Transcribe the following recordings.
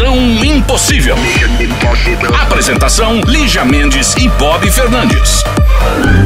Missão Impossível. Apresentação: Lígia Mendes e Bob Fernandes.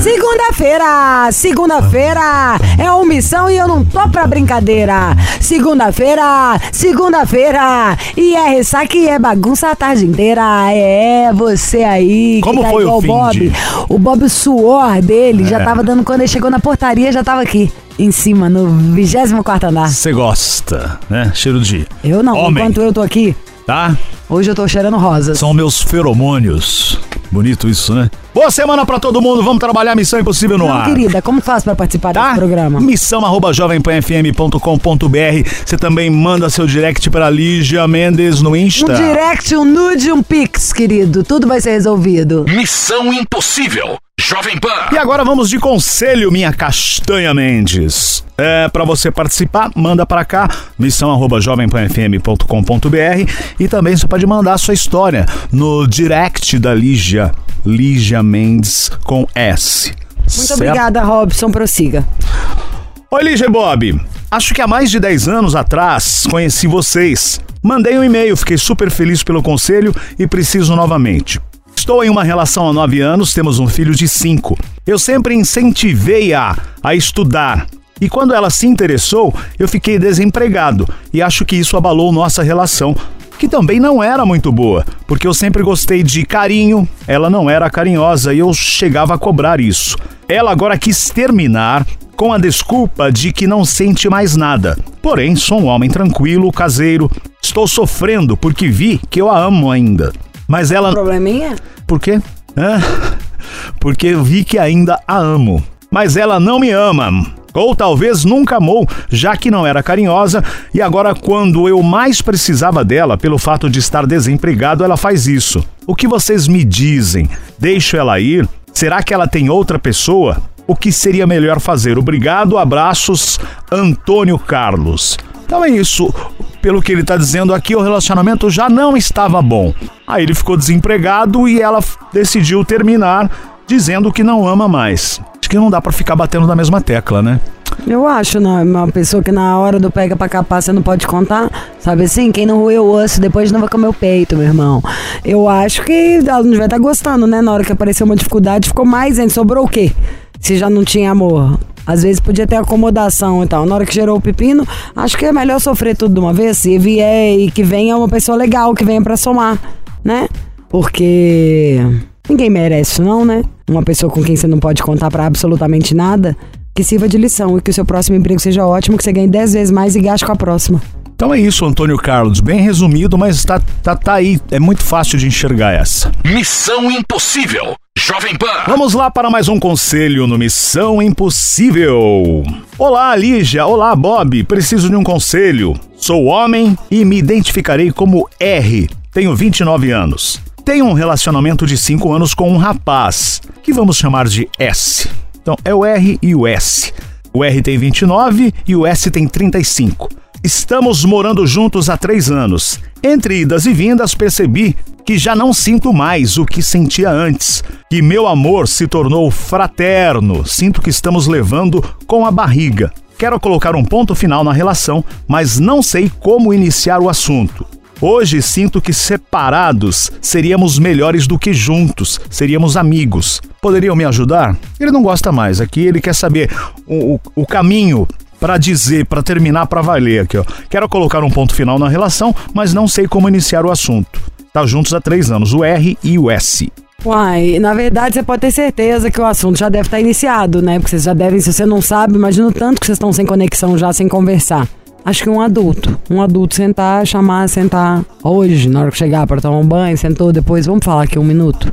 Segunda-feira, segunda-feira é uma missão e eu não tô pra brincadeira. Segunda-feira, segunda-feira e é ressaca e é bagunça a tarde inteira. É você aí. que Como tá foi o fim Bob. de- O Bob, o suor dele já É. tava dando quando ele chegou na portaria, já tava aqui em cima, no 24 andar. Você gosta, né? Cheiro de Eu não, homem, enquanto eu tô aqui, tá? hoje eu tô cheirando rosas. São meus feromônios. Bonito isso, né? Boa semana pra todo mundo. Vamos trabalhar Missão Impossível no Não, ar. querida, como faz pra participar Tá? desse programa? Missão arroba jovempanfm.com.br. Você também manda seu direct pra Lígia Mendes no Insta. Um direct, um nude, um pix, querido. Tudo vai ser resolvido. Missão Impossível. Jovem Pan. E agora vamos de conselho, minha castanha Mendes. É, para você participar, manda para cá, missão arroba jovempanfm.com.br e também você pode mandar a sua história no direct da Lígia, Lígia Mendes com S. Muito obrigada, Robson. Prossiga. Oi, Lígia e Bob. Acho que há mais de 10 anos atrás conheci vocês. Mandei um e-mail, fiquei super feliz pelo conselho e preciso novamente. Estou em uma relação há 9 anos, temos um filho de 5. Eu sempre incentivei-a a estudar. E quando ela se interessou, eu fiquei desempregado e acho que isso abalou nossa relação, que também não era muito boa, porque eu sempre gostei de carinho, ela não era carinhosa e eu chegava a cobrar isso. Ela agora quis terminar com a desculpa de que não sente mais nada. Porém, sou um homem tranquilo, caseiro. Estou sofrendo porque vi que eu a amo ainda. Mas ela. Probleminha? Por quê? Hã? Porque eu vi que ainda a amo. Mas ela não me ama. Ou talvez nunca amou, já que não era carinhosa, e agora, quando eu mais precisava dela, pelo fato de estar desempregado, ela faz isso. O que vocês me dizem? Deixo ela ir? Será que ela tem outra pessoa? O que seria melhor fazer? Obrigado, abraços, Antônio Carlos. Então é isso. Pelo que ele está dizendo aqui, o relacionamento já não estava bom. Aí ele ficou desempregado e ela decidiu terminar, dizendo que não ama mais. Acho que não dá para ficar batendo na mesma tecla, né? Eu acho, não. Uma pessoa que na hora do pega pra capar você não pode contar. Sabe assim? Quem não roeu o osso depois não vai comer o peito, meu irmão. Eu acho que ela não devia estar gostando, né? Na hora que apareceu uma dificuldade, ficou mais ainda. Sobrou o quê? Se já não tinha amor. Às vezes podia ter acomodação e tal. Na hora que gerou o pepino, acho que é melhor sofrer tudo de uma vez. Se vier e que venha uma pessoa legal, que venha pra somar, né? Porque ninguém merece não, né? Uma pessoa com quem você não pode contar pra absolutamente nada, que sirva de lição e que o seu próximo emprego seja ótimo, que você ganhe 10 vezes mais e gaste com a próxima. Então é isso, Antônio Carlos. Bem resumido, mas tá, tá, tá aí. É muito fácil de enxergar essa. Missão Impossível. Jovem Pan. Vamos lá para mais um conselho no Missão Impossível. Olá, Lígia. Olá, Bob. Preciso de um conselho. Sou homem e me identificarei como R. Tenho 29 anos. Tenho um relacionamento de 5 anos com um rapaz, que vamos chamar de S. Então, é o R e o S. O R tem 29 e o S tem 35. Estamos morando juntos há três anos. Entre idas e vindas, percebi que já não sinto mais o que sentia antes, que meu amor se tornou fraterno. Sinto que estamos levando com a barriga. Quero colocar um ponto final na relação, mas não sei como iniciar o assunto. Hoje sinto que separados seríamos melhores do que juntos, seríamos amigos. Poderiam me ajudar? Ele não gosta mais. Aqui ele quer saber o, o, o caminho para dizer, para terminar, para valer aqui, ó. Quero colocar um ponto final na relação, mas não sei como iniciar o assunto. Tá juntos há três anos, o R e o S. Uai, na verdade você pode ter certeza que o assunto já deve estar iniciado, né? Porque vocês já devem, se você não sabe, imagina o tanto que vocês estão sem conexão já, sem conversar. Acho que um adulto, um adulto sentar, chamar, sentar hoje, na hora que chegar para tomar um banho, sentou depois, vamos falar aqui um minuto.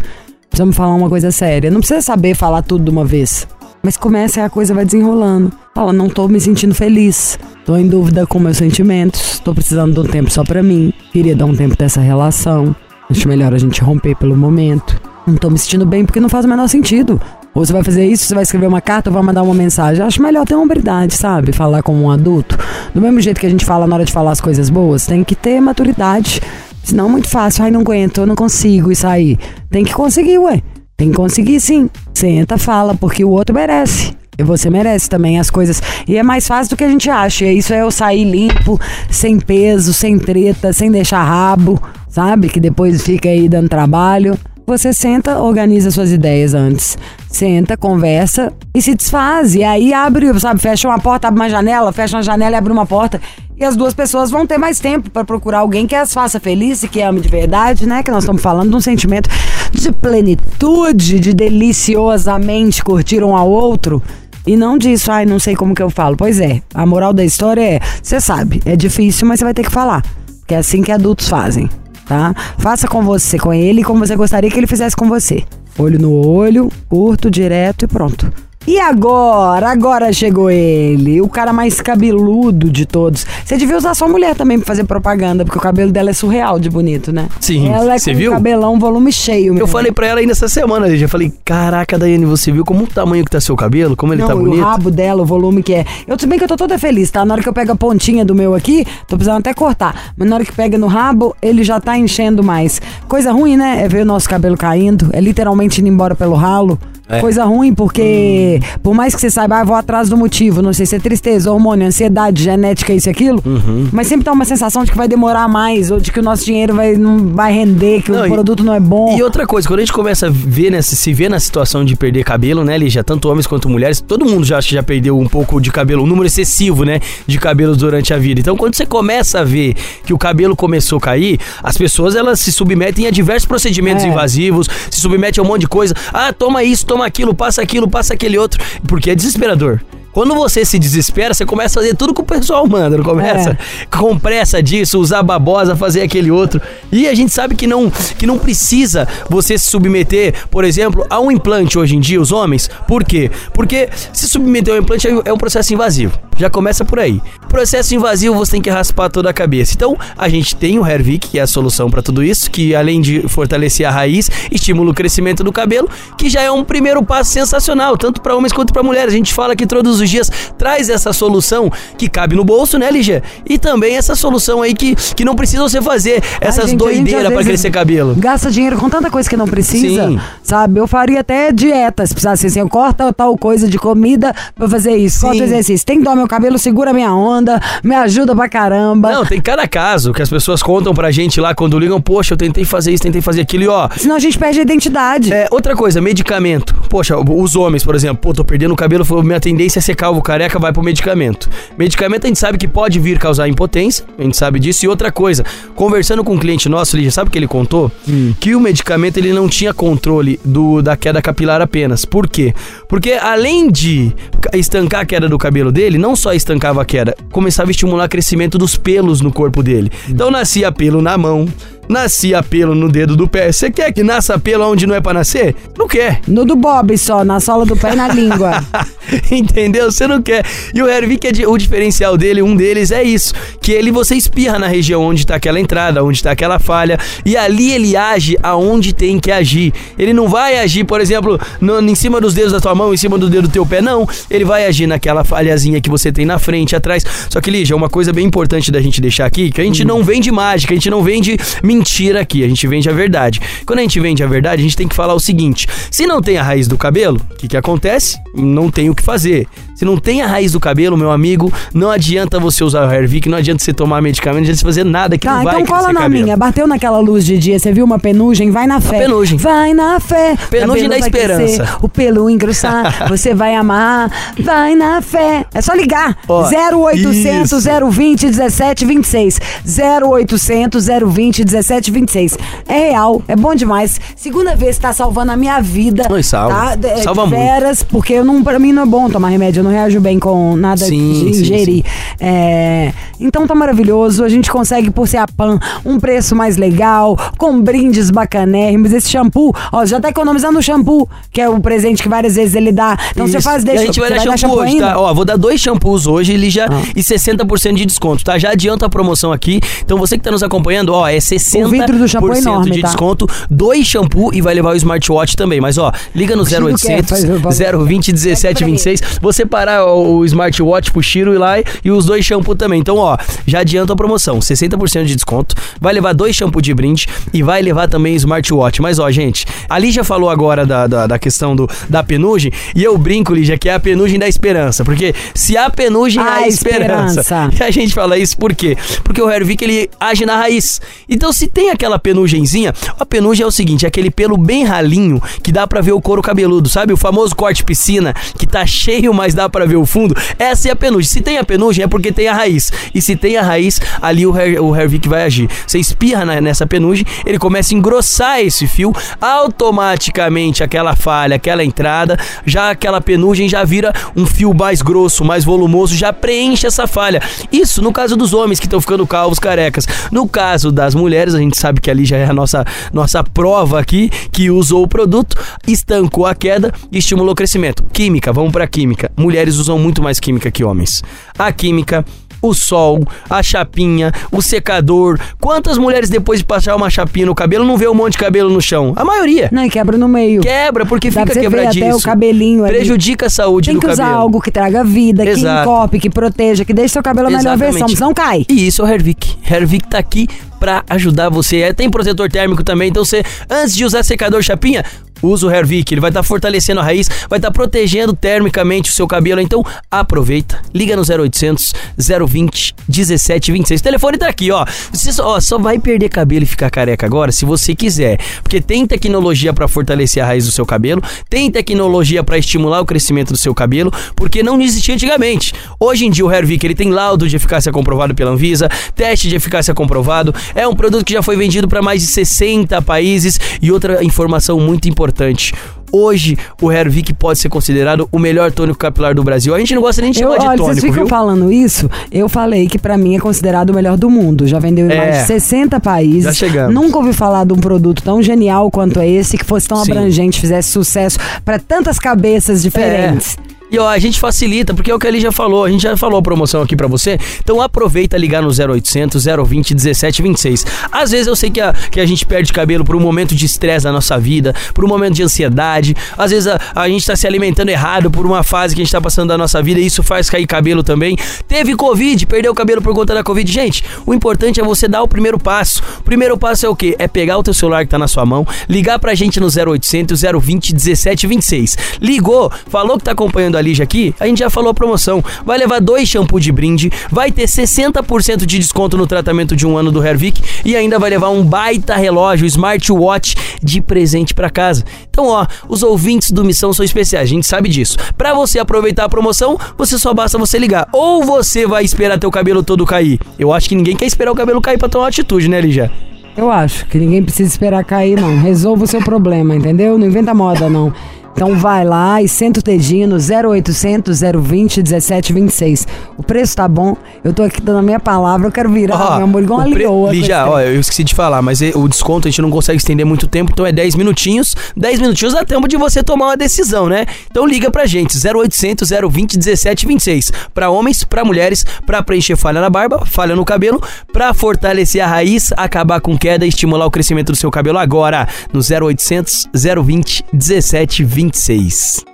Precisamos falar uma coisa séria. Não precisa saber falar tudo de uma vez. Mas começa e a coisa vai desenrolando. Fala, não tô me sentindo feliz. Tô em dúvida com meus sentimentos. Tô precisando de um tempo só pra mim. Queria dar um tempo dessa relação. Acho melhor a gente romper pelo momento. Não tô me sentindo bem porque não faz o menor sentido. Ou você vai fazer isso, você vai escrever uma carta ou vai mandar uma mensagem. Acho melhor ter uma sabe? Falar como um adulto. Do mesmo jeito que a gente fala na hora de falar as coisas boas, tem que ter maturidade. Senão é muito fácil. Ai, não aguento, eu não consigo isso aí. Tem que conseguir, ué. Tem que conseguir sim. Senta, fala, porque o outro merece. E você merece também as coisas. E é mais fácil do que a gente acha. E isso é eu sair limpo, sem peso, sem treta, sem deixar rabo, sabe? Que depois fica aí dando trabalho. Você senta, organiza suas ideias antes. Senta, conversa e se desfaz. E aí abre, sabe, fecha uma porta, abre uma janela, fecha uma janela e abre uma porta. E as duas pessoas vão ter mais tempo para procurar alguém que as faça feliz e que ame de verdade, né? Que nós estamos falando de um sentimento de plenitude, de deliciosamente curtir um ao outro. E não disso, ai, não sei como que eu falo. Pois é, a moral da história é, você sabe, é difícil, mas você vai ter que falar. Que é assim que adultos fazem, tá? Faça com você, com ele, como você gostaria que ele fizesse com você. Olho no olho, curto, direto e pronto. E agora? Agora chegou ele, o cara mais cabeludo de todos. Você devia usar sua mulher também pra fazer propaganda, porque o cabelo dela é surreal de bonito, né? Sim, Ela é com viu? cabelão, volume cheio. Eu mesmo. falei pra ela ainda essa semana, eu já falei, caraca, Daiane, você viu como o tamanho que tá seu cabelo? Como ele Não, tá bonito? o rabo dela, o volume que é. Eu tudo bem que eu tô toda feliz, tá? Na hora que eu pego a pontinha do meu aqui, tô precisando até cortar. Mas na hora que pega no rabo, ele já tá enchendo mais. Coisa ruim, né? É ver o nosso cabelo caindo. É literalmente indo embora pelo ralo. É. Coisa ruim, porque por mais que você saiba, ah, vou atrás do motivo, não sei se é tristeza, hormônio, ansiedade, genética, isso e aquilo, Uhum. mas sempre dá uma sensação de que vai demorar mais, ou de que o nosso dinheiro vai, não vai render, que Não, o e- produto não é bom. E outra coisa, quando a gente começa a ver nessa, se ver na situação de perder cabelo, né, Lígia? Tanto homens quanto mulheres, todo mundo já acho que já perdeu um pouco de cabelo, um número excessivo, né, de cabelos durante a vida. Então, quando você começa a ver que o cabelo começou a cair, as pessoas elas se submetem a diversos procedimentos É. invasivos, se submetem a um monte de coisa. Ah, toma isso, toma aquilo, passa aquilo, passa aquele outro, porque é desesperador. Quando você se desespera, você começa a fazer tudo que o pessoal manda, não começa? Com pressa disso, usar babosa, fazer aquele outro. E a gente sabe que não, que não precisa você se submeter, por exemplo, a um implante hoje em dia, os homens. Por quê? Porque se submeter a um implante é é um processo invasivo. Já começa por aí. Processo invasivo, você tem que raspar toda a cabeça. Então, a gente tem o Hervik, que é a solução para tudo isso, que além de fortalecer a raiz, estimula o crescimento do cabelo, que já é um primeiro passo sensacional, tanto para homens quanto para mulheres. A gente fala que todos os dias traz essa solução que cabe no bolso, né, Ligia? E também essa solução aí que, que não precisa você fazer essas doideiras para crescer cabelo. Gasta dinheiro com tanta coisa que não precisa, Sim. sabe? Eu faria até dieta, se precisasse assim, eu corto tal coisa de comida pra fazer isso, Sim. corto exercício. Tem que dar meu cabelo, segura minha onda, me ajuda pra caramba. Não, tem cada caso que as pessoas contam pra gente lá quando ligam, poxa, eu tentei fazer isso, tentei fazer aquilo e ó. Senão a gente perde a identidade. É, outra coisa, medicamento. Poxa, os homens, por exemplo, pô, tô perdendo o cabelo, minha tendência é ser calvo careca, vai pro medicamento. Medicamento a gente sabe que pode vir causar impotência, a gente sabe disso. E outra coisa, conversando com um cliente nosso, Lígia, sabe o que ele contou? Que o medicamento ele não tinha controle do, da queda capilar apenas. Por quê? Porque além de ca- estancar a queda do cabelo dele, não só estancava a queda, começava a estimular o crescimento dos pelos no corpo dele. Então nascia pelo na mão, nascia pelo no dedo do pé. Você quer que nasça pelo onde não é pra nascer? Não quer. No do Bob só, na sola do pé e na língua. Entendeu? Você não quer. E o Hervik, é o diferencial dele, um deles é isso: que ele você espirra na região onde tá aquela entrada, onde tá aquela falha, e ali ele age aonde tem que agir. Ele não vai agir, por exemplo, no- em cima dos dedos da tua mão, em cima do dedo do teu pé, não. Ele vai agir naquela falhazinha que você tem na frente, atrás. Só que, Lígia, uma coisa bem importante da gente deixar aqui, que a gente não vende mágica, a gente não vende mentira aqui, a gente vende a verdade. Quando a gente vende a verdade, a gente tem que falar o seguinte: se não tem a raiz do cabelo, o que, que acontece? Não tem o que fazer. Se não tem a raiz do cabelo, meu amigo, não adianta você usar o Hervik, não adianta você tomar medicamento, não adianta você fazer nada que Tá, não vai então cola na cabelo. minha. Bateu naquela luz de dia, você viu uma penugem? Vai na fé. penugem. Vai na fé. Penugem da esperança. crescer, o pelo engrossar, você vai amar. Vai na fé. É só ligar. Ó, 0800 isso. 020 17 26. 0800 020 17 26. É real, é bom demais. Segunda vez que tá salvando a minha vida. Oi, salva. Tá? De- Salva muito. veras, porque eu não, pra mim não é bom tomar remédio, eu não não reajo bem com nada Sim, de sim, ingerir. É, então tá maravilhoso. A gente consegue, por ser a PAN, um preço mais legal, com brindes bacanérrimos. Esse shampoo, ó, já tá economizando o shampoo, que é o presente que várias vezes ele dá. Então você Isso. faz E deixa. a gente vai você dar shampoo, hoje, ainda? Ah. tá? Ó, vou dar dois shampoos hoje ele já, e 60% de desconto, tá? Já adianta a promoção aqui. Então você que tá nos acompanhando, ó, é 60% O vidro do shampoo é enorme, de tá? desconto, dois shampoo e vai levar o smartwatch também. Mas ó, liga no Chiro quer 0800 fazer o favor. 020 17 26. Você parar o, o smartwatch pro Chiro ir lá e, e os dois shampoo também. Então, ó, já adianta a promoção, 60% de desconto. Vai levar dois shampoo de brinde e vai levar também smartwatch. Mas ó, gente, a Lígia falou agora da, da, da questão do, da penugem e eu brinco, Lígia, que é a penugem da esperança. Porque se há penugem, há A esperança. esperança. E a gente fala isso por quê? Porque o Hervik ele age na raiz. Então, se tem aquela penugenzinha, a penugem é o seguinte: é aquele pelo bem ralinho que dá pra ver o couro cabeludo, sabe? O famoso corte piscina que tá cheio, mas dá pra ver o fundo. Essa é a penugem. Se tem a penugem, é porque tem a raiz. E se tem a raiz, ali o, o Hervik vai agir. Você espirra na- nessa penugem, ele começa a engrossar esse fio, automaticamente aquela falha, aquela entrada, já aquela penugem já vira um fio mais grosso, mais volumoso, já preenche essa falha. Isso no caso dos homens que estão ficando calvos, carecas. No caso das mulheres, a gente sabe que ali já é a nossa, nossa prova aqui, que usou o produto, estancou a queda e estimulou o crescimento. Química, vamos pra química. Mulheres usam muito mais química que homens. A química o sol, a chapinha, o secador. Quantas mulheres depois de passar uma chapinha no cabelo não vê um monte de cabelo no chão? A maioria. Não, e quebra no meio. Quebra porque Dá fica quebradiço. até o cabelinho ali. Prejudica a saúde Tem do que usar cabelo. algo que traga vida, Exato. que encope, que proteja, que deixe seu cabelo na melhor versão, senão cai. E isso é o Hervik. Hervik tá aqui pra ajudar você. É, tem protetor térmico também, então você, antes de usar secador chapinha, usa o Hervik. Ele vai estar fortalecendo a raiz, vai estar protegendo termicamente o seu cabelo. Então, aproveita. Liga no 0800 020 1726. O telefone tá aqui, ó. Você só, ó, só vai perder cabelo e ficar careca agora se você quiser. Porque tem tecnologia pra fortalecer a raiz do seu cabelo, tem tecnologia pra estimular o crescimento do seu cabelo, porque não existia antigamente. Hoje em dia o Hervik ele tem laudo de eficácia comprovado pela Anvisa, teste de eficácia comprovado, é um produto que já foi vendido para mais de 60 países e outra informação muito importante. Hoje, o Hervik pode ser considerado o melhor tônico capilar do Brasil. A gente não gosta nem de Eu, chamar de olha, vocês tônico, ficam viu? falando isso, eu falei que pra mim é considerado o melhor do mundo. Já vendeu em É. mais de 60 países. Já chegamos. Nunca ouvi falar de um produto tão genial quanto esse, que fosse tão Sim. abrangente, fizesse sucesso pra tantas cabeças diferentes. É. E ó, a gente facilita, porque é o que ele já falou, a gente já falou a promoção aqui pra você. Então aproveita ligar no 0800 020 1726. Às vezes eu sei que a, que a gente perde cabelo por um momento de estresse na nossa vida, por um momento de ansiedade. Às vezes a, a gente tá se alimentando errado por uma fase que a gente tá passando da nossa vida e isso faz cair cabelo também. Teve Covid, perdeu o cabelo por conta da Covid. Gente, o importante é você dar o primeiro passo. O primeiro passo é o quê? É pegar o teu celular que tá na sua mão, ligar pra gente no 0800 020 1726. Ligou, falou que tá acompanhando a Lígia aqui, a gente já falou a promoção. Vai levar dois shampoo de brinde, vai ter 60% de desconto no tratamento de um ano do Hervik e ainda vai levar um baita relógio smartwatch de presente pra casa. Então, ó, os ouvintes do Missão são especiais, a gente sabe disso. Pra você aproveitar a promoção, você só basta você ligar. Ou você vai esperar teu cabelo todo cair. Eu acho que ninguém quer esperar o cabelo cair pra tomar atitude, né, Lígia? Eu acho que ninguém precisa esperar cair, não. Resolva o seu problema, entendeu? Não inventa moda, não. Então vai lá e senta o dedinho no 0800 020 1726. O preço tá bom. Eu tô aqui dando a minha palavra, eu quero virar, Ó, meu amor, igual uma pre- leoa. Lígia, ó, eu esqueci de falar, mas o desconto a gente não consegue estender muito tempo, então é 10 minutinhos. 10 minutinhos dá tempo de você tomar uma decisão, né? Então liga pra gente, 0800 020 1726. Pra homens, pra mulheres, pra preencher falha na barba, falha no cabelo, pra fortalecer a raiz, acabar com queda e estimular o crescimento do seu cabelo agora, no 0800 020 1726.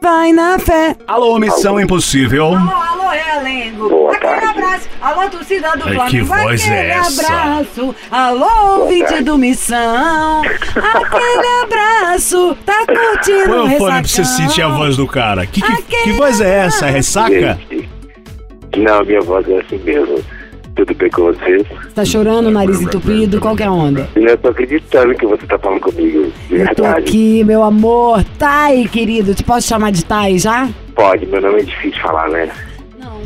Vai na fé. Alô, Missão Impossível. Alô, alô, Realengo. Boa Aquele tarde. abraço. Alô, torcida do Ai, Flamengo. que voz Aquele é essa? abraço. Alô, ouvinte do Missão. Aquele abraço. Tá curtindo Põe o fone pra você sentir a voz do cara. Que, que, que voz é essa? É ressaca? Gente, não, minha voz é assim mesmo. Tudo bem com vocês? Tá chorando, nariz entupido, qual que é a onda? Eu tô acreditando que você tá falando comigo. De Eu tô verdade. aqui, meu amor. Thay, querido. Te posso chamar de Thay já? Pode, meu nome é difícil de falar, né? Não.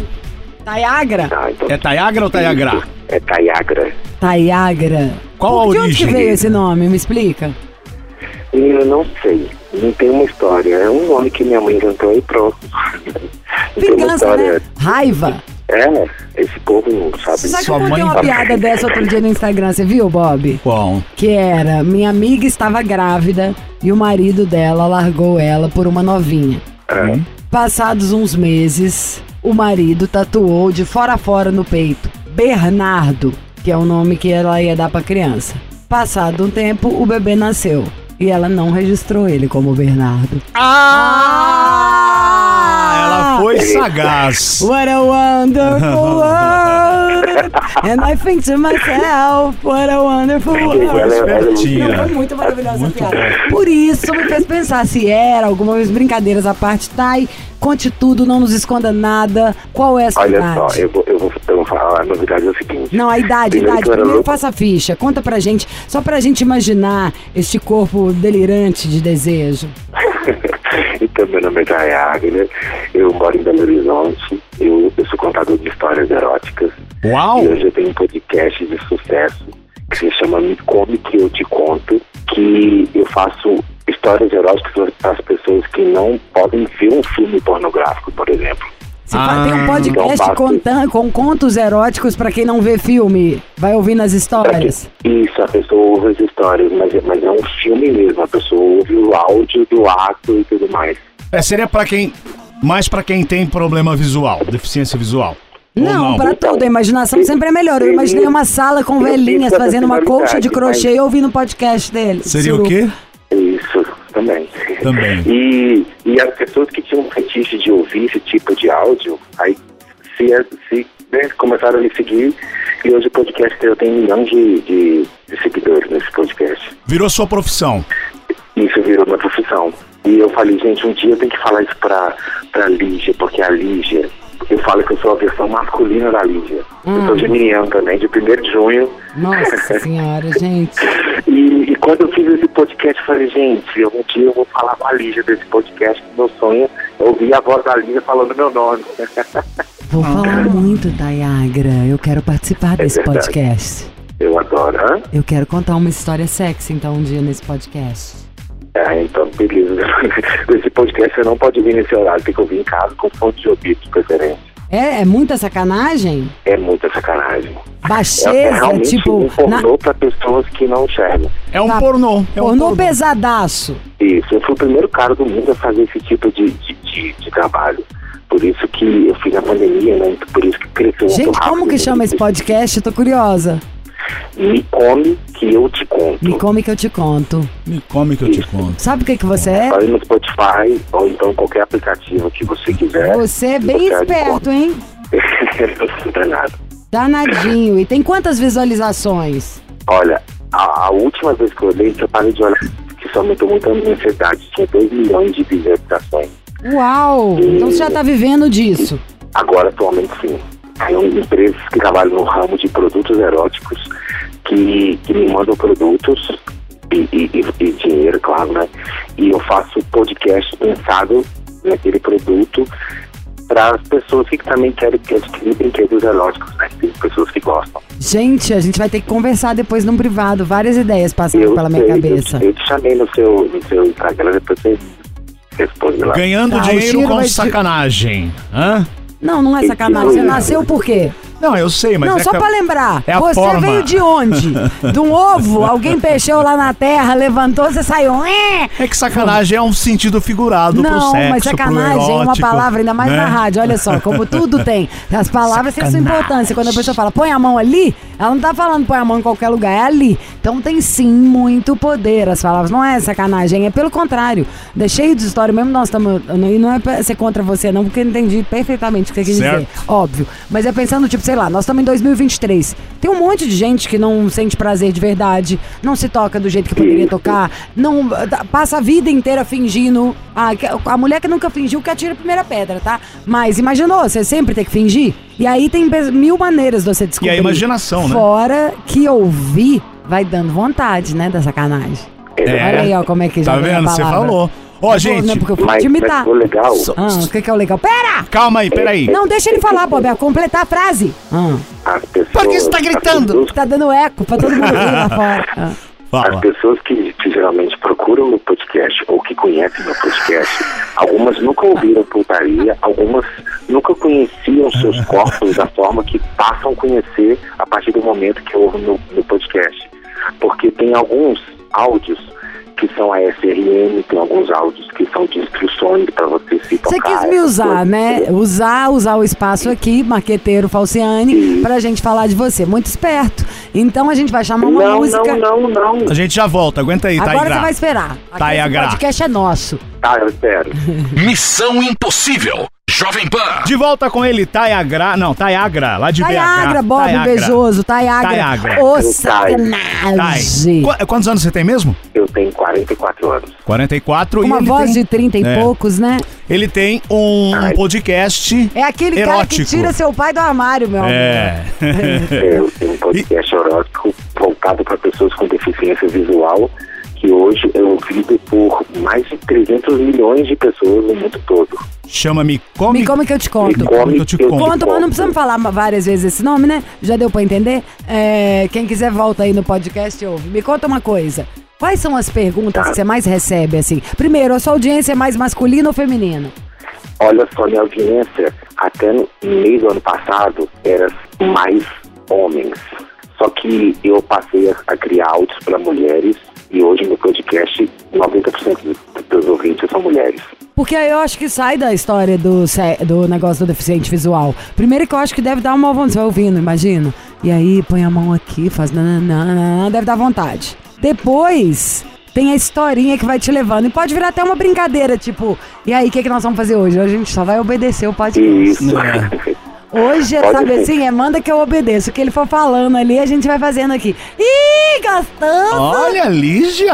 Tayagra? Tá, então. É Tayagra ou Tayagra? É Tayagra. Tayagra. Qual a De onde que origem? veio esse nome? Me explica. E eu não sei. Não tem uma história. É um nome que minha mãe inventou e pronto. Tem uma Vingança, história- né? Raiva. É, esse povo, sabe? Você sabe que Sua eu contei uma piada dessa outro dia no Instagram, você viu, Bob? Bom, Que era, minha amiga estava grávida e o marido dela largou ela por uma novinha. É. Passados uns meses, o marido tatuou de fora a fora no peito Bernardo, que é o nome que ela ia dar pra criança. Passado um tempo, o bebê nasceu e ela não registrou ele como Bernardo. Ah, ela foi sagaz. What a wonderful world! And I think to myself, what a wonderful world! Não, foi muito maravilhosa Muito essa piada. Por isso me fez pensar se era alguma vez brincadeiras à parte. Thay, conte tudo, não nos esconda nada. Qual é a sua olha idade? só, eu vou, eu, vou, eu vou falar, a novidade é o seguinte. Não, a idade, Primeiro idade. Primeiro louco. faça a ficha. Conta pra gente, só pra gente imaginar este corpo delirante de desejo. então, meu nome é Jai Agner, eu moro em Belo Horizonte, eu, eu sou contador de histórias eróticas Uau! e hoje eu tenho um podcast de sucesso que se chama Me Come Que Eu Te Conto, que eu faço histórias eróticas para as pessoas que não podem ver um filme pornográfico, por exemplo. Você fa- tem um então podcast basta- contan- com contos eróticos pra quem não vê filme. Vai ouvir nas histórias. Isso, a pessoa ouve as histórias, mas, é- mas é um filme mesmo, a pessoa ouve o áudio do ato e tudo mais. É, seria pra quem. Mais pra quem tem problema visual, deficiência visual. Ou Não, pra Então, tudo. A imaginação sempre é melhor. Eu imaginei uma sala com velhinhas fazendo uma colcha de crochê e ouvindo o podcast dele. Seria o Suruba. quê? Também. Também. E, e as pessoas que tinham fetiche de ouvir esse tipo de áudio, aí se, se né, começaram a me seguir e hoje o podcast eu tenho milhões de, de, de seguidores nesse podcast. Virou sua profissão. Isso virou uma profissão. E eu falei, gente, um dia eu tenho que falar isso pra, pra Lígia, porque a Lígia, eu falo que eu sou a versão masculina da Lígia. Eu sou geminiano também, de 1 de junho. Nossa senhora, gente. E, e quando eu fiz esse podcast, eu falei, gente, um dia eu vou falar com a Lígia desse podcast, meu sonho é ouvir a voz da Lígia falando meu nome. Vou falar muito, Dayagra. Eu quero participar desse verdade. podcast. eu adoro, hã? Eu quero contar uma história sexy, então, um dia nesse podcast. É, então, beleza. Esse podcast você não pode vir nesse horário, tem que ouvir em casa com fonte de ouvido de preferência. É, é muita sacanagem? É muita sacanagem. É, é Baixeza, realmente tipo. um pornô pra pessoas que não enxergam. É um Tá. pornô. É um Pornô pornô. pesadaço. Isso, eu fui o primeiro cara do mundo a fazer esse tipo de, de, de, de trabalho. Por isso que eu fiz na pandemia, né? Por isso que cresceu muito Gente, rápido. como que chama esse podcast? Eu tô curiosa. Me come que eu te conto. Me come que eu te conto. Me come que eu te conto. Sabe o que, que você é? Vai no Spotify ou então qualquer aplicativo que você quiser. Você é bem Você esperto, hein? eu sou danado. Danadinho. E tem quantas visualizações? Olha, a, a última vez que eu olhei, eu parei de olhar que isso aumentou muito a minha ansiedade. Tinha 2 milhões de visualizações. Uau! Então você já tá vivendo disso. Agora, atualmente, sim. Tem empresas que trabalham no ramo de produtos eróticos que, que me mandam produtos e, e- e- e dinheiro, claro, né? E eu faço podcast pensado naquele produto para as pessoas que também querem que adquirir brinquedos eróticos, né? Tem pessoas que gostam. Gente, a gente vai ter que conversar depois num privado. Várias ideias passando pela minha sei, eu- cabeça. Eu, te chamei no seu, no seu Instagram, depois você responde lá. Ganhando Tá, dinheiro com vai te- sacanagem. Hã? Não, não é sacanagem. Você nasceu por quê? Não, eu sei, mas não, é só que- pra lembrar. é você forma. veio de onde? De um ovo? Alguém peixou lá na terra, levantou, você saiu. "É". Que sacanagem é um sentido figurado pro Não, sexo, mas sacanagem pro é uma erótico, palavra, ainda mais né? na rádio. Olha só, como tudo tem. As palavras têm sua importância. Quando a pessoa fala, põe a mão ali, ela não tá falando põe a mão em qualquer lugar, é ali. Então tem sim muito poder as palavras. Não é sacanagem, é pelo contrário. É cheio de história, mesmo nós estamos. E não é pra ser contra você, não, porque eu entendi perfeitamente o que você quis Certo. dizer. Óbvio. Mas é pensando, tipo, sei lá, nós estamos em 2023. Tem um monte de gente que não sente prazer de verdade, não se toca do jeito que poderia tocar, não tá- passa a vida inteira fingindo. Ah, a mulher que nunca fingiu que atira a primeira pedra, tá? Mas imaginou, você sempre tem que fingir? E aí tem mil maneiras de você descobrir. imaginação, né? Fora que ouvir vai dando vontade, né, da sacanagem. Olha aí, ó, como é que já Tá a vendo? Você falou. Ó, Não, gente, Não, porque eu fui Mas, mas ficou legal. Ah, o que, que é o legal? Pera! calma aí, peraí. Não, deixa ele falar, Bob, é completar a frase. Ah. As pessoas, Por que você tá gritando? pessoas- Tá dando eco pra todo mundo lá fora. Ah. Fala. As pessoas que, que geralmente procuram meu podcast ou que conhecem meu podcast, algumas nunca ouviram putaria, algumas nunca conheciam seus corpos da forma que passam a conhecer a partir do momento que ouvem meu, meu podcast. Porque tem alguns áudios que são ASRM, tem alguns áudios que são de instruções para você se Você tocar. quis me usar, né? Usar, usar o espaço aqui, Marqueteiro Falciane, pra gente falar de você. Muito esperto. Então a gente vai chamar uma Não, música. não, não, não. A gente já volta, aguenta aí, Agora Taigra. você vai esperar. Aqui Tá Agra. podcast é nosso. Tá, eu espero. Missão Impossível. Jovem Pan. De volta com ele, Tayagra. Não, Tayagra, lá de BH. Taiagra, Bob Tayagra. Invejoso, Taiagra. Taiagra. Ô, sacanagem. Qu- quantos anos você tem mesmo? Eu tenho 44 anos. 44. e Uma ele voz tem, de 30 e É. poucos, né? Ele tem um Ai. podcast É aquele cara que erótico. tira seu pai do armário, meu amigo. É. É, eu tenho um podcast erótico voltado para pessoas com deficiência visual, que hoje é ouvido por mais de 300 milhões de pessoas no mundo todo. Chama Me Come. Me come que eu te conto. Me come eu te que eu te conto. Conto, mas não precisamos falar várias vezes esse nome, né? Já deu pra entender? É, quem quiser volta aí no podcast e ouve. Me conta uma coisa. Quais são as perguntas que você mais recebe, assim? Primeiro, a sua audiência é mais masculina ou feminina? Olha só, minha audiência, até no meio do ano passado, era mais homens. Só que eu passei a, a criar áudios para mulheres e hoje no podcast 90% dos, dos ouvintes são mulheres. Porque aí eu acho que sai da história do, do negócio do deficiente visual. Primeiro que eu acho que deve dar uma vontade, você vai ouvindo, imagina. E aí põe a mão aqui, faz nananana, deve dar vontade. Depois tem a historinha que vai te levando. E pode virar até uma brincadeira, tipo, e aí, o que, que nós vamos fazer hoje? Hoje a gente só vai obedecer o podcast. Isso. É. Hoje, Pode sabe ser. assim, é manda que eu obedeço. O que ele for falando ali, a gente vai fazendo aqui. Ih, gostoso! Olha, Lígia!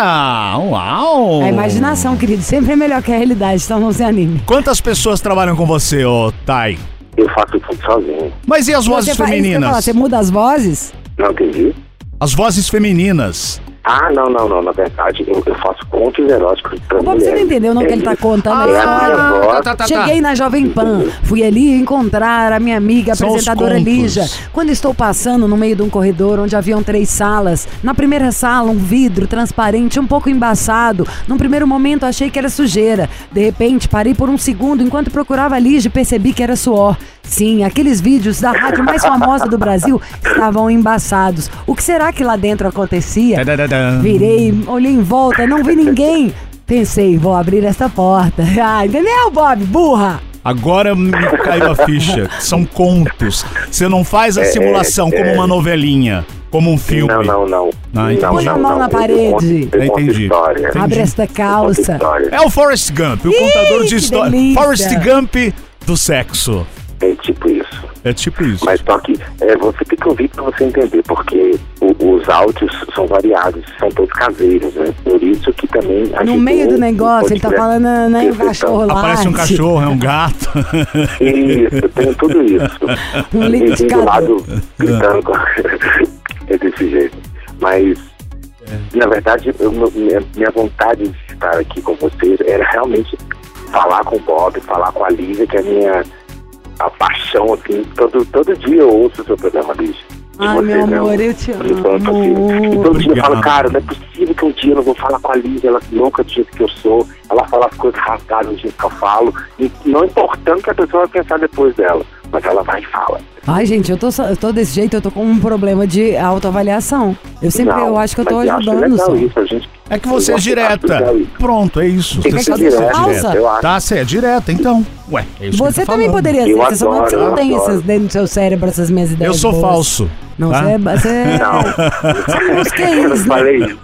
Uau! A imaginação, querido, sempre é melhor que a realidade, então não se anime. Quantas pessoas trabalham com você, ô Tai? Eu faço tudo sozinho. Mas e as vozes Você femininas? falar, Você muda as vozes? Não entendi? As vozes femininas. Ah, não, não, não. Na verdade, eu, eu faço contos eróticos para Ô, Bob, você não entendeu não que ele tá contando É a história? minha voz. tá, tá, Cheguei na Jovem Pan, fui ali encontrar a minha amiga, a apresentadora. Lígia. Quando estou passando no meio de um corredor onde haviam três salas, na primeira sala um vidro transparente, um pouco embaçado. Num primeiro momento achei que era sujeira. De repente parei por um segundo enquanto procurava a Lígia e percebi que era suor. Sim, aqueles vídeos da rádio mais famosa do Brasil estavam embaçados. O que será que lá dentro acontecia? Virei, olhei em volta, não vi ninguém. Pensei, vou abrir essa porta. Ah, entendeu, Bob? Burra! Agora me caiu a ficha. São contos. Você não faz a simulação como uma novelinha, como um filme. Não, não, não. Ah, não, Põe a mão não. na parede. conto- eu conto Entendi. história. Entendi. Abre esta calça. É o Forrest Gump, o contador de história. Forrest Gump do sexo. É tipo isso. É tipo isso. Mas só que é, você tem que ouvir para você entender, porque o- os áudios são variados, são todos caseiros, né? Por isso que também... No meio do negócio, ele tá falando, né, o cachorro lá. Aparece um cachorro, é um gato. Isso, tem tudo isso. Um vizinho do liquidificador. lado gritando é desse jeito. Mas, É. na verdade, eu- minha, minha vontade de estar aqui com vocês era realmente falar com o Bob, falar com a Lívia, que é a minha a paixão, assim. Todo, todo dia eu ouço o seu programa, Lívia. De Ai, você, meu né? amor, eu te Impossível. E amo. todo dia eu falo, cara, não é possível que um dia eu não vou falar com a Lívia, ela é louca do jeito que eu sou, ela fala as coisas rasgadas do jeito que eu falo, e não importando que a pessoa vai pensar depois dela, mas ela vai e fala. Ai, gente, eu tô, só- eu tô desse jeito, eu tô com um problema de autoavaliação. Eu sempre, Não, eu acho que eu tô ajudando só. isso, gente, É que você é eu direta. Pronto, é isso. Você sabe ser direta, falsa. eu acho. Tá, você é direta, então. Ué, é isso que Você eu tô também falando. poderia Eu ser, só que você adoro, não eu tem essas dentro do seu cérebro, essas minhas ideias Eu sou boas. falso. Não, tá? você é... Você é... Não, eu é não isso, né? falei isso.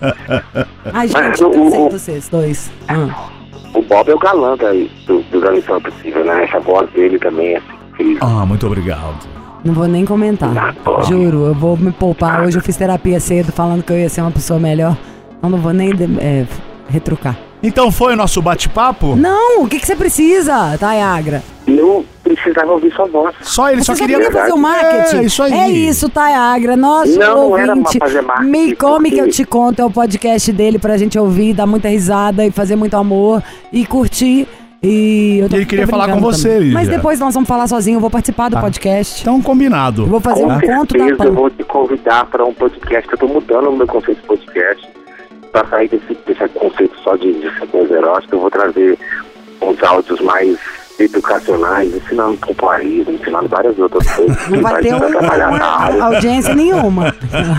Ai, gente, eu o- sei o- vocês dois. Ah. O Bob é o galã daí, do, do da Missão Impossível, né? Essa voz dele também é incrível. Ah, muito obrigado. Não vou nem comentar. Juro, eu vou me poupar. Hoje eu fiz terapia cedo falando que eu ia ser uma pessoa melhor. Eu não vou nem é, retrucar. Então foi o nosso bate-papo? Não, o que, que você precisa, Tayagra? Eu precisava ouvir sua voz. Só ele Você só queria queria fazer o marketing. É, isso aí. É isso, Tayagra. Nosso Não, não era ouvinte. pra fazer marketing, Me come que eu porque- te conto. É o podcast dele pra gente ouvir, dar muita risada e fazer muito amor e curtir. E eu tô, ele queria tô falar com você. Lígia. Mas depois nós vamos falar sozinho. Eu vou participar do Tá. podcast. Então, combinado. Eu vou fazer Com um conto da Pan. eu vou te convidar para um podcast, que eu estou mudando o meu conceito de podcast. para sair desse, desse conceito só de, de sequência erótica, eu vou trazer uns áudios mais educacionais, ensinando pompoarismo, ensinando várias outras coisas. Não vai ter área. audiência nenhuma.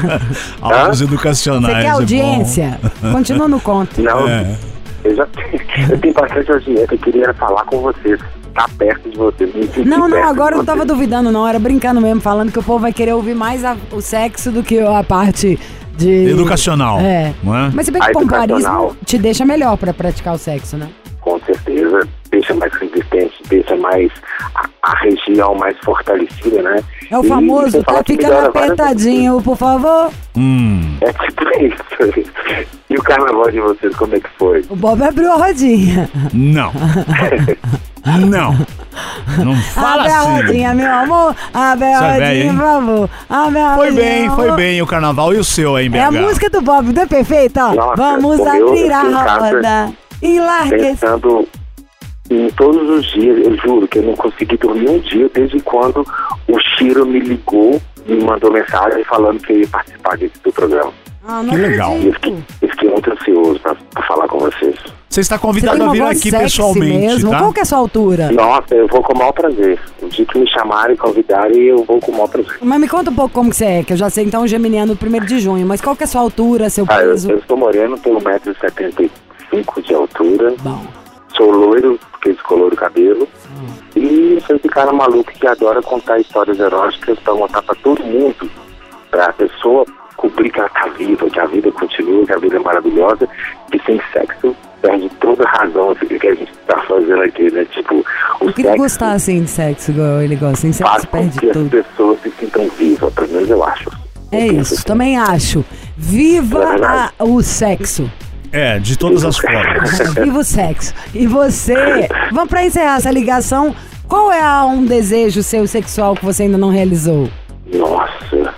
Áudios Você educacionais. quer é bom. audiência? Continua no conto. Não, É. eu já eu tenho bastante audiência, eu queria falar com vocês, estar perto de vocês. Não, não, agora eu não tava duvidando, não. Era brincando mesmo, falando que o povo vai querer ouvir mais a- o sexo do que a parte de. Educacional. É. Não é? Mas se bem que o pompoarismo te deixa melhor pra praticar o sexo, né? Com certeza, deixa mais resistente, deixa mais a, a região mais fortalecida, né? É o famoso, tá que ficando apertadinho, por favor. Hum. É tipo isso. E o carnaval de vocês, como é que foi? O Bob abriu a rodinha. Não. Não. Não fala Abre a assim. rodinha, meu amor. Abre a é rodinha, hein? por favor. Abre a Foi rodinha, bem, foi bem o carnaval e o seu aí, BH. É a música do Bob, não é? Nossa, Vamos abrir a roda e larga. Pensando em todos os dias, eu juro que eu não consegui dormir um dia desde quando o Chiro me ligou, me mandou mensagem falando que ia participar desse do programa. Ah, não Que legal. E eu fiquei, eu fiquei muito ansioso pra, pra falar com vocês. Você está Você convidado tem a vir aqui pessoalmente, mesmo. tá? Qual que é a sua altura? Nossa, eu vou com o maior prazer. O dia que me chamarem, convidarem, eu vou com o maior prazer. Mas me conta um pouco como que você é, que eu já sei então o geminiano do 1 de junho, mas qual que é a sua altura, seu Ah, eu, peso? eu sou moreno, tenho 1,75m de altura. Bom, Sou loiro, porque descolou o cabelo. E sou esse cara maluco que adora contar histórias eróticas pra contar pra todo mundo. Pra pessoa cumprir que ela tá viva, que a vida continua, que a vida é maravilhosa. Que sem sexo perde toda a razão assim, que a gente tá fazendo aqui, né? Tipo, o queria sexo gostar assim de sexo, igual ele gosta. Sem faz sexo com perde que as tudo. pessoas se sintam vivas, pelo menos eu acho. É Eu isso, assim. também acho. Viva É a- o sexo. É, de todas as formas. Viva o sexo. E você, vamos pra encerrar essa ligação. Qual é um desejo seu sexual que você ainda não realizou? Nossa,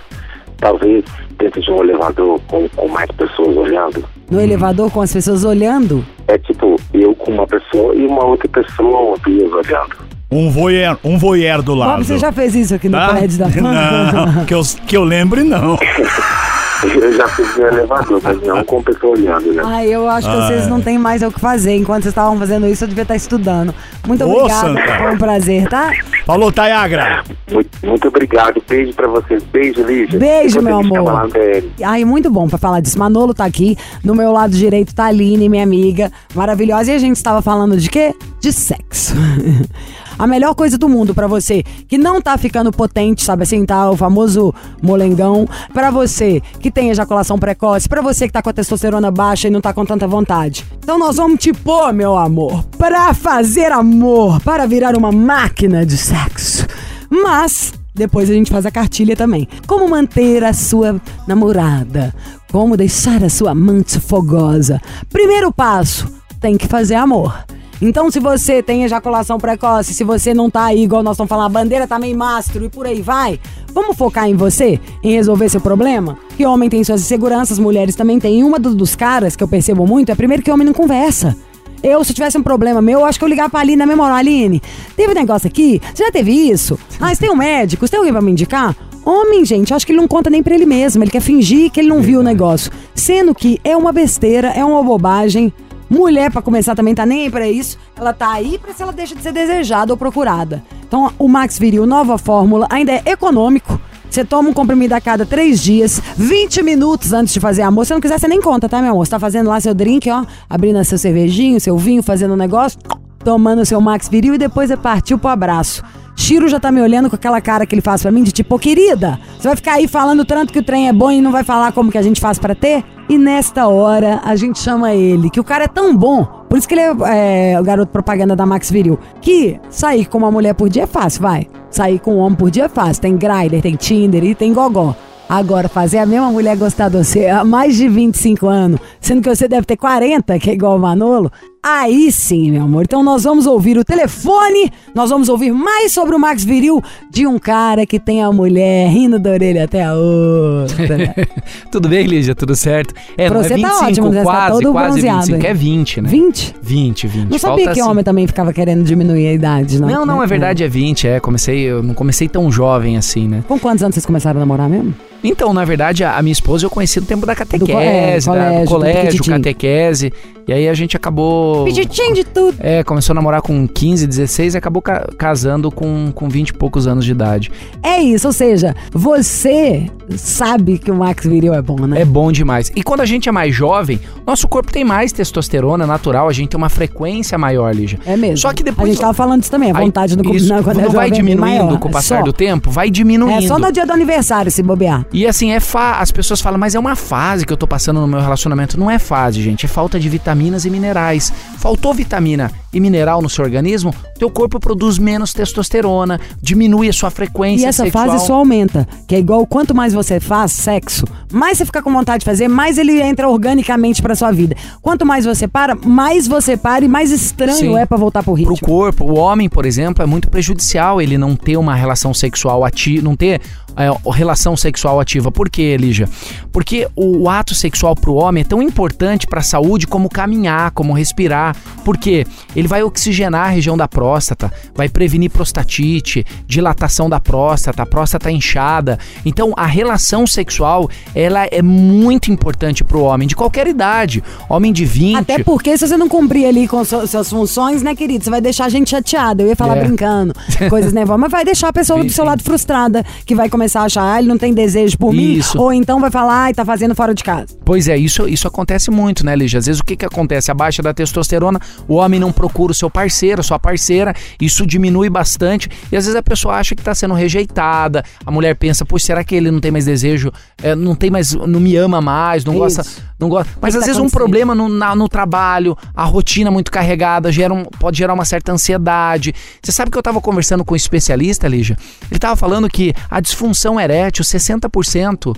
talvez dentro de um elevador com, com mais pessoas olhando. No elevador com as pessoas olhando? É tipo, eu com uma pessoa e uma outra pessoa duas olhando. Um voyeur, um voyeur do lado. Bob, você já fez isso aqui no Tá? prédio da Não, que eu, que eu lembre, não. Eu já fiz no elevador, mas não com pessoa olhando, né? Ai, eu acho que vocês não têm mais o que fazer. Enquanto vocês estavam fazendo isso, eu devia estar estudando. Muito Ô, obrigada, Santa. foi um prazer, tá? Falou, Tayagra. Muito, muito obrigado, beijo pra vocês. Beijo, Lígia. Beijo, você meu me chama amor. lá no DL. Ai, muito bom pra falar disso. Manolo tá aqui, no meu lado direito tá a Aline, minha amiga, maravilhosa. E a gente estava falando de quê? De sexo. A melhor coisa do mundo pra você que não tá ficando potente, sabe assim, tá? O famoso molengão. Pra você que tem ejaculação precoce, pra você que tá com a testosterona baixa e não tá com tanta vontade. Então nós vamos te pôr, meu amor, pra fazer amor, para virar uma máquina de sexo. Mas depois a gente faz a cartilha também. Como manter a sua namorada? Como deixar a sua amante fogosa? Primeiro passo: tem que fazer amor. Então, se você tem ejaculação precoce, se você não tá aí, igual nós estamos falando, a bandeira tá meio mastro e por aí vai, vamos focar em você, em resolver seu problema? Que homem tem suas inseguranças, mulheres também têm. E uma do- dos caras que eu percebo muito é primeiro que homem não conversa. Eu, se tivesse um problema meu, eu acho que eu ligava pra Aline na hora. Aline, teve um negócio aqui? Você já teve isso? Ah, você tem um médico? Você tem alguém pra me indicar? Homem, gente, acho que ele não conta nem pra ele mesmo. Ele quer fingir que ele não viu o negócio. Sendo que é uma besteira, é uma bobagem. Mulher, pra começar, também tá nem aí pra isso. Ela tá aí pra se ela deixa de ser desejada ou procurada. Então, o Max Viril, nova fórmula, ainda é econômico. Você toma um comprimido a cada três dias, 20 minutos antes de fazer amor. Se não quiser, você nem conta, tá, meu amor? Você tá fazendo lá seu drink, ó, abrindo seu cervejinho, seu vinho, fazendo um negócio, tomando seu Max Viril e depois é partiu pro abraço. Chiro já tá me olhando com aquela cara que ele faz pra mim de tipo, ô querida, você vai ficar aí falando tanto que o trem é bom e não vai falar como que a gente faz pra ter? E nesta hora a gente chama ele, que o cara é tão bom, por isso que ele é, é, o garoto propaganda da Max Viril, que sair com uma mulher por dia é fácil, vai. Sair com um homem por dia é fácil. Tem Grindr, tem Tinder e tem Gogó. Agora, fazer a mesma mulher gostar de você há mais de 25 anos, sendo que você deve ter 40, que é igual o Manolo, Aí sim, meu amor. Então nós vamos ouvir o telefone, nós vamos ouvir mais sobre o Max Viril de um cara que tem a mulher rindo da orelha até a outra. Tudo bem, Lígia? Tudo certo? É, Pra não é você tá 25, ótimo, tá quase, todo quase bronzeado 25, aí. é 20, né? 20? 20, 20. Não sabia Falta que assim- homem também ficava querendo diminuir a idade, não. Não, não, é verdade, é 20, é. Comecei, eu não comecei tão jovem assim, né? Com quantos anos vocês começaram a namorar mesmo? Então, na verdade, a, a minha esposa eu conheci no tempo da catequese, co- é, da- colégio, do do colégio, catequese. E aí a gente acabou. Peditinho de tudo. É, começou a namorar com 15, 16 e acabou ca- casando com, com 20 e poucos anos de idade. É isso, ou seja, você sabe que o Max Viril é bom, né? É bom demais. E quando a gente é mais jovem, nosso corpo tem mais testosterona natural, a gente tem uma frequência maior, Lígia. É mesmo. Só que depois. A gente tava falando disso também, a Aí, vontade no isso, não, quando é não vai jovem é bem diminuindo com o passar Só. do tempo? Vai diminuindo. É só no dia do aniversário se bobear. E assim, é fa... as pessoas falam, mas é uma fase que eu tô passando no meu relacionamento. Não é fase, gente. É falta de vitaminas e minerais. Faltou vitamina e mineral no seu organismo, teu corpo produz menos testosterona, diminui a sua frequência E essa sexual. fase só aumenta. Que é igual quanto mais você faz sexo, mais você fica com vontade de fazer, mais ele entra organicamente pra sua vida. Quanto mais você para, mais você para e mais estranho Sim. é pra voltar pro ritmo. Pro corpo, o homem, por exemplo, é muito prejudicial ele não ter uma relação sexual ativa, não ter é, relação sexual ativa. Por quê, Lígia? Porque o ato sexual pro homem é tão importante pra saúde como caminhar, como respirar. Porque ele vai oxigenar a região da próstata, vai prevenir prostatite, dilatação da próstata, a próstata inchada. Então, a relação sexual, ela é muito importante pro homem de qualquer idade. Homem de 20, Até porque se você não cumprir ali com su- suas funções, né, querido? Você vai deixar a gente chateada. Eu ia falar É. brincando, coisas nervosas, mas vai deixar a pessoa do seu lado frustrada, que vai começar a achar, ah, ele não tem desejo por Isso. mim, ou então vai falar, ai, tá fazendo fora de casa. Pois é, isso, isso acontece muito, né, Lígia? Às vezes o que, que acontece? A baixa da testosterona, o homem não procura o seu parceiro, a sua parceira, isso diminui bastante e às vezes a pessoa acha que tá sendo rejeitada, a mulher pensa, poxa, será que ele não tem mais desejo, é, não tem mais, não me ama mais, não gosta, Isso. não gosta. Mas às tá vezes um problema no, na- no trabalho, a rotina muito carregada, gera um- pode gerar uma certa ansiedade. Você sabe que eu tava conversando com um especialista, Lígia? Ele tava falando que a disfunção erétil, 60%,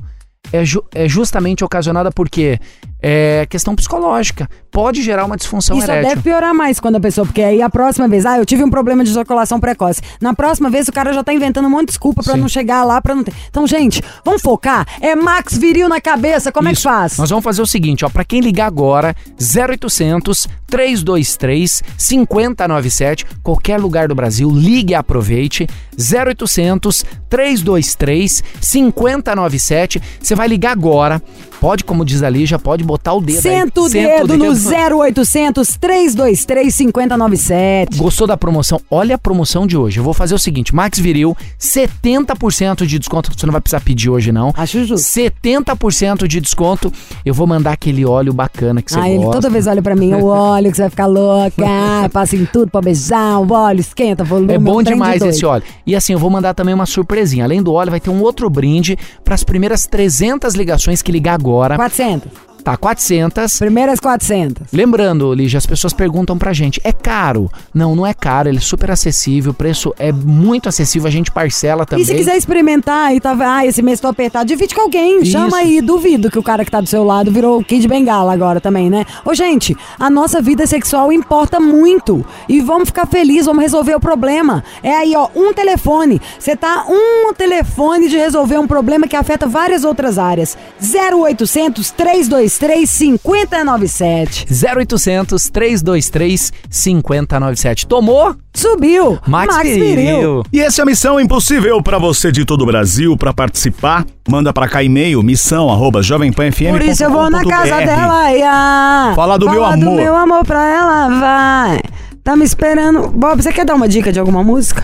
é, ju- é justamente ocasionada por quê? É questão psicológica. Pode gerar uma disfunção só erétil. deve piorar mais quando a pessoa, porque aí a próxima vez, ah, eu tive um problema de ejaculação precoce. Na próxima vez o cara já tá inventando um monte de desculpa pra Sim. não chegar lá, pra não ter. Então, gente, vamos focar. É Max Viril na cabeça, como é que Isso. faz? Nós vamos fazer o seguinte, ó, para quem ligar agora, 0800 323 5097, qualquer lugar do Brasil, ligue e aproveite. 0800 323 5097. Você vai ligar agora. Pode, como diz ali, já pode botar o dedo aí. Senta o Senta dedo no 0800 323 5097. Gostou da promoção? Olha a promoção de hoje. Eu vou fazer o seguinte: Max Viril, 70% de desconto. Você não vai precisar pedir hoje, não. Acho justo. 70% de desconto. Eu vou mandar aquele óleo bacana que você Ah, gosta. ele toda vez olha pra mim, o óleo que você vai ficar louca, passa em tudo pra beijar, o óleo esquenta, volume. É bom demais doido. esse óleo. E assim, eu vou mandar também uma surpresinha. Além do óleo, vai ter um outro brinde para as primeiras 300 ligações que ligar agora. 400. Tá, 400. Primeiras 400. Lembrando, Lígia, as pessoas perguntam pra gente, é caro? Não, não é caro, ele é super acessível, o preço é muito acessível, a gente parcela também. E se quiser experimentar e tá, ah, esse mês tô apertado, divide com alguém, Isso. chama aí, duvido que o cara que tá do seu lado virou Kid Bengala agora também, né? Ô, gente, a nossa vida sexual importa muito e vamos ficar felizes, vamos resolver o problema. É aí, ó, um telefone. Você tá um telefone de resolver um problema que afeta várias outras áreas. 0800 323 5097. 0800 323 5097. Tomou? Subiu. Max, Viril. E essa é a Missão Impossível para você de todo o Brasil. Para participar, manda para cá e-mail missão arroba jovempanfm.com.br. Por isso eu vou na casa dela, ia. Fala do meu Fala amor. do meu amor pra ela, vai. Tá me esperando. Bob, você quer dar uma dica de alguma música?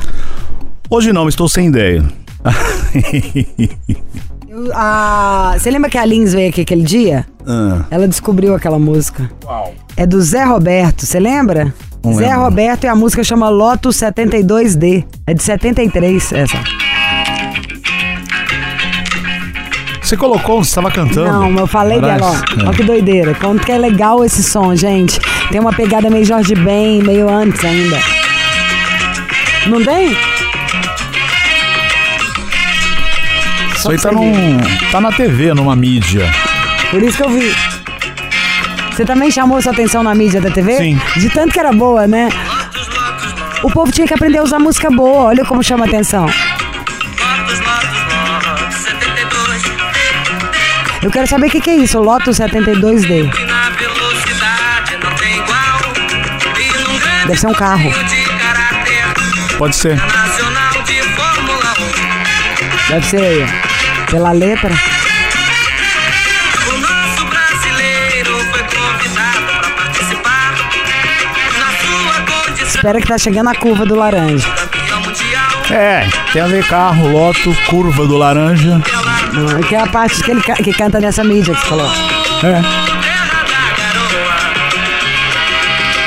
Hoje não, estou sem ideia. Ah, você lembra que a Lins veio aqui aquele dia? Ah, Ela descobriu aquela música. É do Zé Roberto, você lembra? Não Zé lembro. Roberto e a música chama Lotus 72D. É de 73 essa. você colocou, você estava cantando. Não, eu falei Parece. dela, ó. Ó que doideira. Quanto que é legal esse som, gente. Tem uma pegada meio Jorge Ben, meio antes ainda. Não tem? Isso aí tá, num, tá na TV, numa mídia. Por isso que eu vi. Você também chamou sua atenção na mídia da TV? Sim. De tanto que era boa, né? O povo tinha que aprender a usar música boa. Olha como chama atenção. Eu quero saber o que, que é isso, Lotus 72D. Deve ser um carro. Pode ser. Deve ser pela letra. Espera que tá chegando a curva do laranja. É, tem a ver carro, loto, curva do laranja. Não, Que é a parte que ele ca- que canta nessa mídia que você falou. É. Terra da garoa.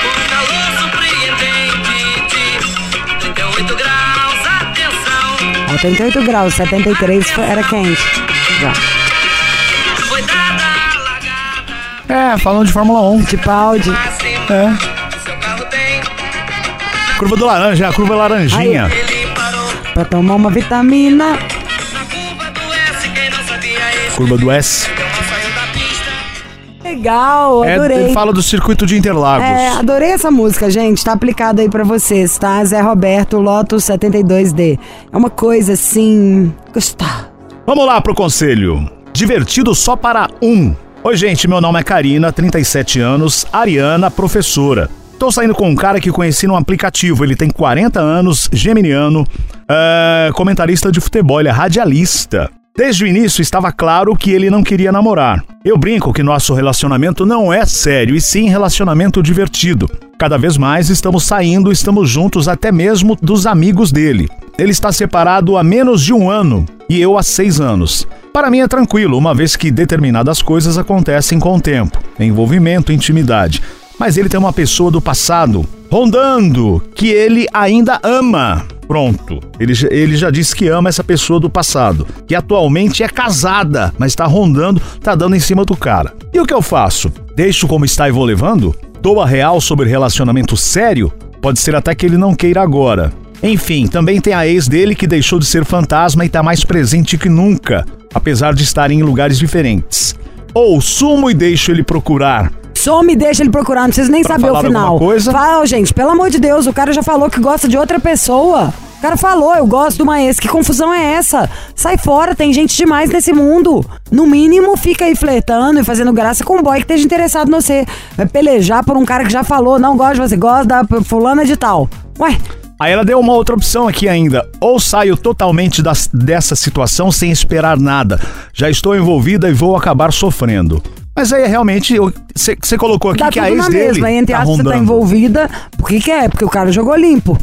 O calor surpreendente de 38 graus. Atenção, Ó, 38 graus, 73 foi- era quente. Já. É, falando de Fórmula 1. De. Acima, É. Curva do laranja, é a curva laranjinha. Pra tomar uma vitamina. na curva do S. Legal, É, adorei. ele fala do circuito de Interlagos. É, adorei essa música, gente. Tá aplicada aí pra vocês, tá? Zé Roberto, Lotus 72D. É uma coisa assim. Gostar. Vamos lá pro conselho. Divertido só para um. Oi, gente, meu nome é Karina, 37 anos, Ariana, professora. Tô saindo com um cara que conheci num aplicativo. Ele tem 40 anos, geminiano, é, comentarista de futebol, ele é radialista. Desde o início estava claro que ele não queria namorar. Eu brinco que nosso relacionamento não é sério e sim relacionamento divertido. Cada vez mais estamos saindo, estamos juntos até mesmo dos amigos dele. Ele está separado há menos de um ano e eu há seis anos. Para mim é tranquilo, uma vez que determinadas coisas acontecem com o tempo envolvimento, intimidade. Mas ele tem uma pessoa do passado rondando que ele ainda ama. Pronto, ele, ele já disse que ama essa pessoa do passado, que atualmente é casada, mas tá rondando, tá dando em cima do cara. E o que eu faço? Deixo como está e vou levando? Dou a real sobre relacionamento sério? Pode ser até que ele não queira agora. Enfim, também tem a ex dele que deixou de ser fantasma e tá mais presente que nunca, apesar de estarem em lugares diferentes. Ou sumo e deixo ele procurar. Some e deixa ele procurar, não precisa nem saber o final. coisa? Fala, gente, pelo amor de Deus, o cara já falou que gosta de outra pessoa. O cara falou, eu gosto de uma ex. Que confusão é essa? Sai fora, tem gente demais nesse mundo. No mínimo, fica aí flertando e fazendo graça com um boy que esteja interessado no você. Vai pelejar por um cara que já falou, não gosta de você, gosta da fulana de tal. Ué, Aí ela deu uma outra opção aqui ainda. Ou saio totalmente das- dessa situação sem esperar nada. Já estou envolvida e vou acabar sofrendo. Mas aí realmente você colocou aqui dá que a ex na dele mesma. Entre tá aspas, você tá envolvida. Por que que é? Porque o cara jogou limpo.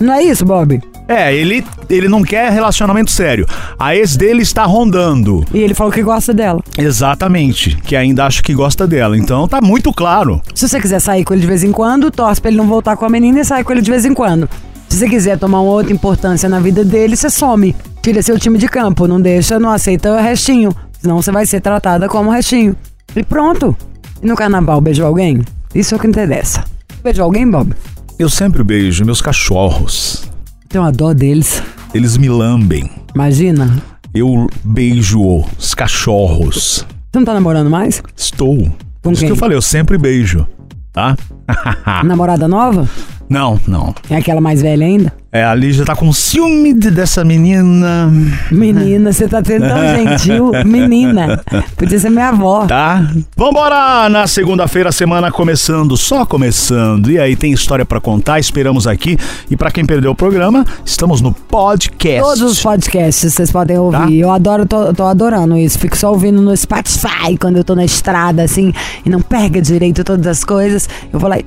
Não é isso, Bob? É, ele, ele não quer relacionamento sério. A ex dele está rondando. E ele falou que gosta dela. Exatamente. Que ainda acha que gosta dela. Então tá muito claro. Se você quiser sair com ele de vez em quando, torce pra ele não voltar com a menina e sai com ele de vez em quando. Se você quiser tomar uma outra importância na vida dele, você some. Tira seu time de campo, não deixa, não aceita o restinho. Senão você vai ser tratada como restinho. E pronto. E no carnaval, beijou alguém? Isso é o que interessa. Beijou alguém, Bob? Eu sempre beijo meus cachorros. Tem uma dó deles. Eles me lambem. Imagina. Eu beijo os cachorros. Você não tá namorando mais? Estou. Com Isso quem? que eu falei, eu sempre beijo. Tá? Namorada nova? não, não. É aquela mais velha ainda? É, a Lígia tá com ciúme de- dessa menina. Menina, você tá sendo tão gentil. Menina. Podia ser minha avó. Tá? Vambora! Na segunda-feira, semana começando, só começando. E aí, tem história pra contar, esperamos aqui. E pra quem perdeu o programa, estamos no podcast. Todos os podcasts vocês podem ouvir. Tá? Eu adoro, tô, tô adorando isso. Fico só ouvindo no Spotify quando eu tô na estrada, assim, e não pega direito todas as coisas. Eu vou lá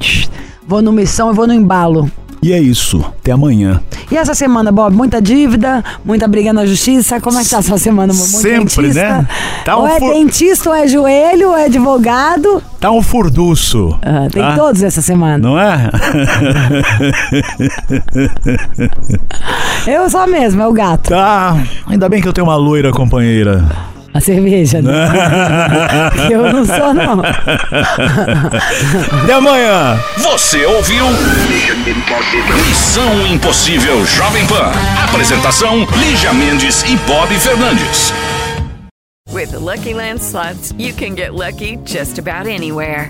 vou no missão e vou no embalo. E é isso. Até amanhã. E essa semana, Bob, muita dívida, muita briga na justiça. Como é que tá essa semana? Muito Sempre, dentista? né? Tá ou um é fu- dentista, ou é joelho, ou é advogado. Tá um furduço. Ah, tem tá? todos essa semana. Não é? Eu só mesmo, é o gato. tá. Ainda bem que eu tenho uma loira companheira. A cerveja, né? eu não sou, não. Até amanhã. Você ouviu? Missão Impossível Jovem Pan. Apresentação: Lígia Mendes e Bob Fernandes. With the Lucky Land slots, you can get lucky just about anywhere.